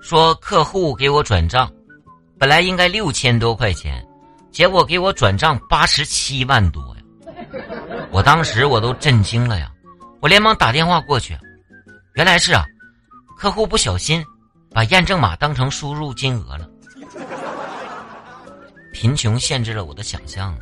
说客户给我转账本来应该六千多块钱结果给我转账八十七万多呀。我当时我都震惊了呀。我连忙打电话过去原来是啊客户不小心把验证码当成输入金额了贫穷限制了我的想象